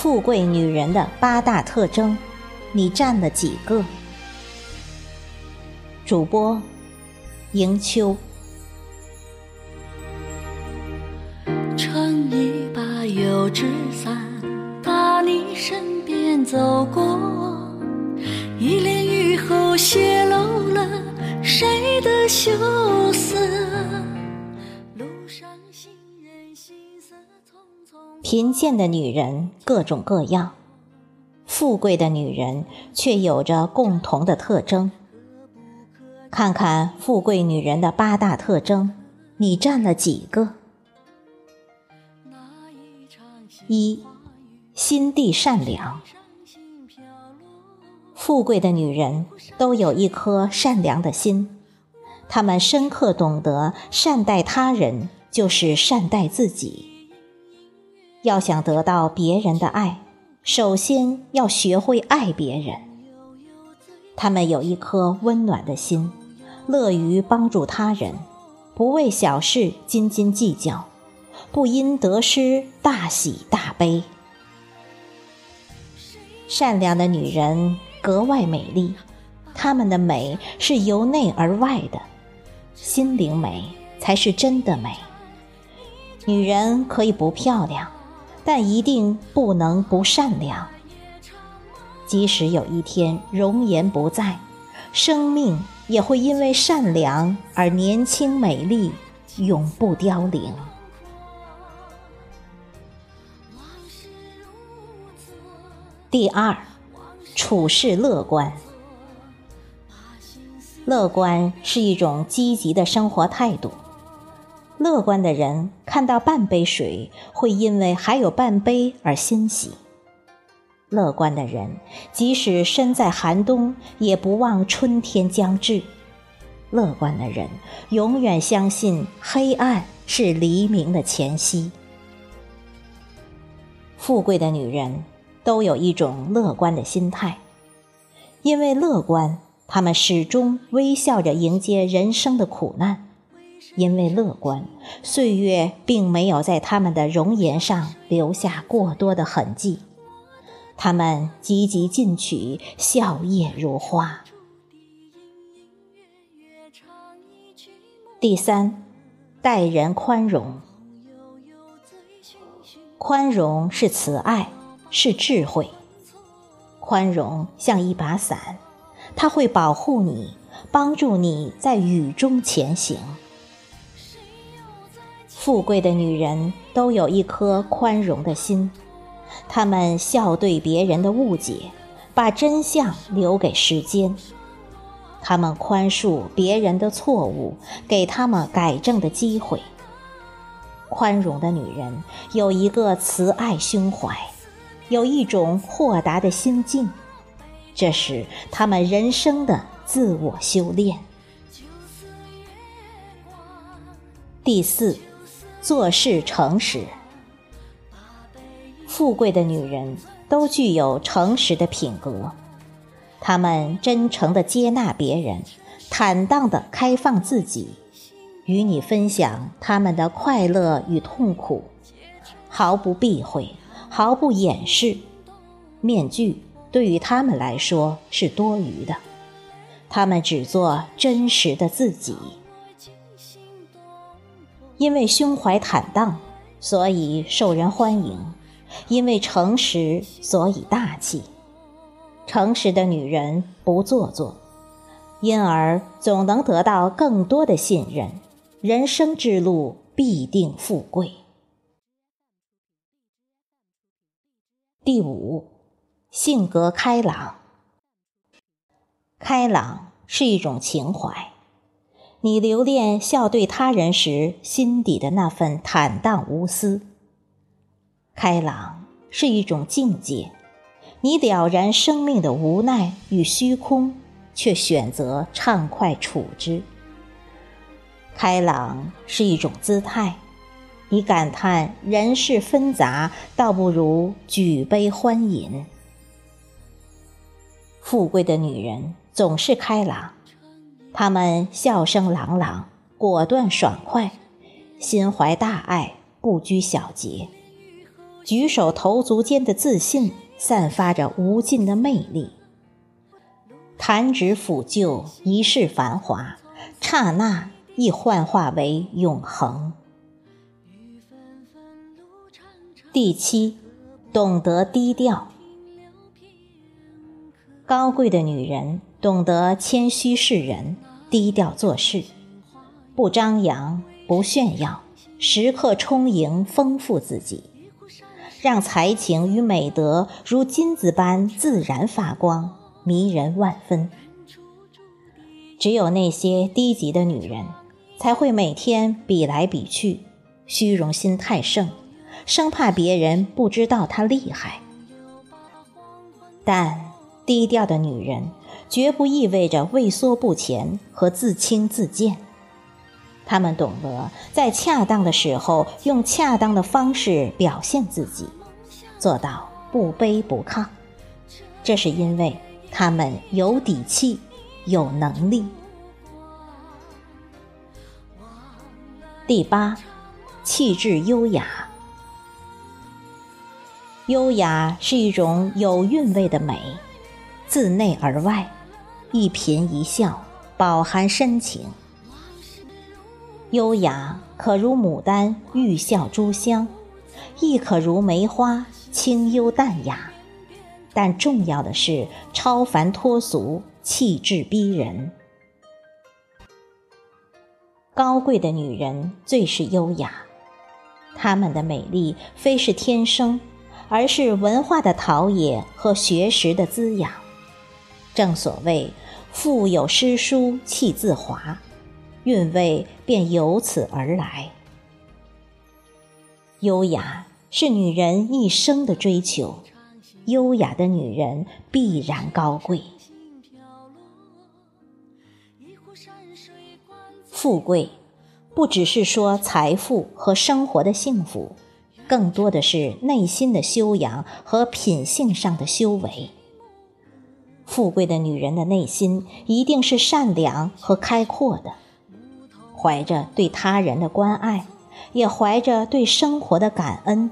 富贵女人的八大特征，你占了几个？主播迎秋。撑一把油纸伞，打你身边走过，一帘雨后泄露了谁的羞涩。贫贱的女人各种各样，富贵的女人却有着共同的特征。看看富贵女人的八大特征，你占了几个？一，心地善良。富贵的女人都有一颗善良的心，她们深刻懂得善待他人就是善待自己。要想得到别人的爱，首先要学会爱别人。他们有一颗温暖的心，乐于帮助他人，不为小事斤斤计较，不因得失大喜大悲。善良的女人格外美丽，她们的美是由内而外的，心灵美才是真的美。女人可以不漂亮。但一定不能不善良。即使有一天容颜不在，生命也会因为善良而年轻美丽，永不凋零。第二，处事乐观。乐观是一种积极的生活态度。乐观的人看到半杯水，会因为还有半杯而欣喜。乐观的人即使身在寒冬，也不忘春天将至。乐观的人永远相信黑暗是黎明的前夕。富贵的女人都有一种乐观的心态，因为乐观，她们始终微笑着迎接人生的苦难。因为乐观，岁月并没有在他们的容颜上留下过多的痕迹。他们积极进取，笑靥如花。第三，待人宽容。宽容是慈爱，是智慧。宽容像一把伞，它会保护你，帮助你在雨中前行。富贵的女人都有一颗宽容的心，她们笑对别人的误解，把真相留给时间；她们宽恕别人的错误，给他们改正的机会。宽容的女人有一个慈爱胸怀，有一种豁达的心境，这是她们人生的自我修炼。第四。做事诚实，富贵的女人都具有诚实的品格，她们真诚的接纳别人，坦荡的开放自己，与你分享他们的快乐与痛苦，毫不避讳，毫不掩饰。面具对于他们来说是多余的，他们只做真实的自己。因为胸怀坦荡，所以受人欢迎；因为诚实，所以大气。诚实的女人不做作，因而总能得到更多的信任，人生之路必定富贵。第五，性格开朗。开朗是一种情怀。你留恋笑对他人时心底的那份坦荡无私。开朗是一种境界，你了然生命的无奈与虚空，却选择畅快处之。开朗是一种姿态，你感叹人世纷杂，倒不如举杯欢饮。富贵的女人总是开朗。他们笑声朗朗，果断爽快，心怀大爱，不拘小节。举手投足间的自信散发着无尽的魅力。弹指抚旧，一世繁华，刹那亦幻化为永恒。第七，懂得低调。高贵的女人懂得谦虚示人，低调做事，不张扬，不炫耀，时刻充盈丰富自己，让才情与美德如金子般自然发光，迷人万分。只有那些低级的女人，才会每天比来比去，虚荣心太盛，生怕别人不知道她厉害。但。低调的女人，绝不意味着畏缩不前和自轻自贱。他们懂得在恰当的时候，用恰当的方式表现自己，做到不卑不亢。这是因为他们有底气，有能力。第八，气质优雅。优雅是一种有韵味的美。自内而外，一颦一笑饱含深情。优雅可如牡丹玉笑珠香，亦可如梅花清幽淡雅。但重要的是超凡脱俗，气质逼人。高贵的女人最是优雅，她们的美丽非是天生，而是文化的陶冶和学识的滋养。正所谓“腹有诗书气自华”，韵味便由此而来。优雅是女人一生的追求，优雅的女人必然高贵。富贵，不只是说财富和生活的幸福，更多的是内心的修养和品性上的修为。富贵的女人的内心一定是善良和开阔的，怀着对他人的关爱，也怀着对生活的感恩。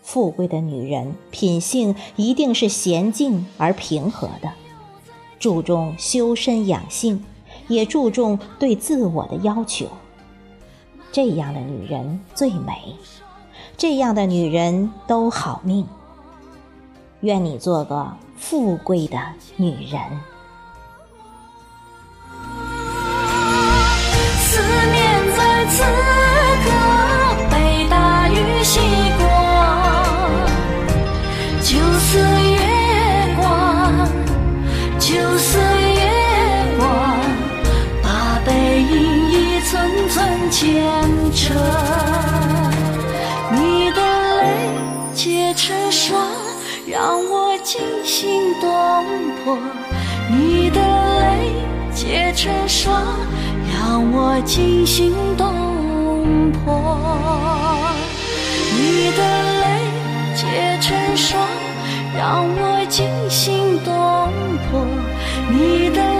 富贵的女人品性一定是娴静而平和的，注重修身养性，也注重对自我的要求。这样的女人最美，这样的女人都好命。愿你做个富贵的女人。思念在此刻被大雨洗过，就似月光，就似月光，把背影一寸寸牵扯，你的泪结成霜让我惊心动魄。你的泪结成霜让我惊心动魄。你的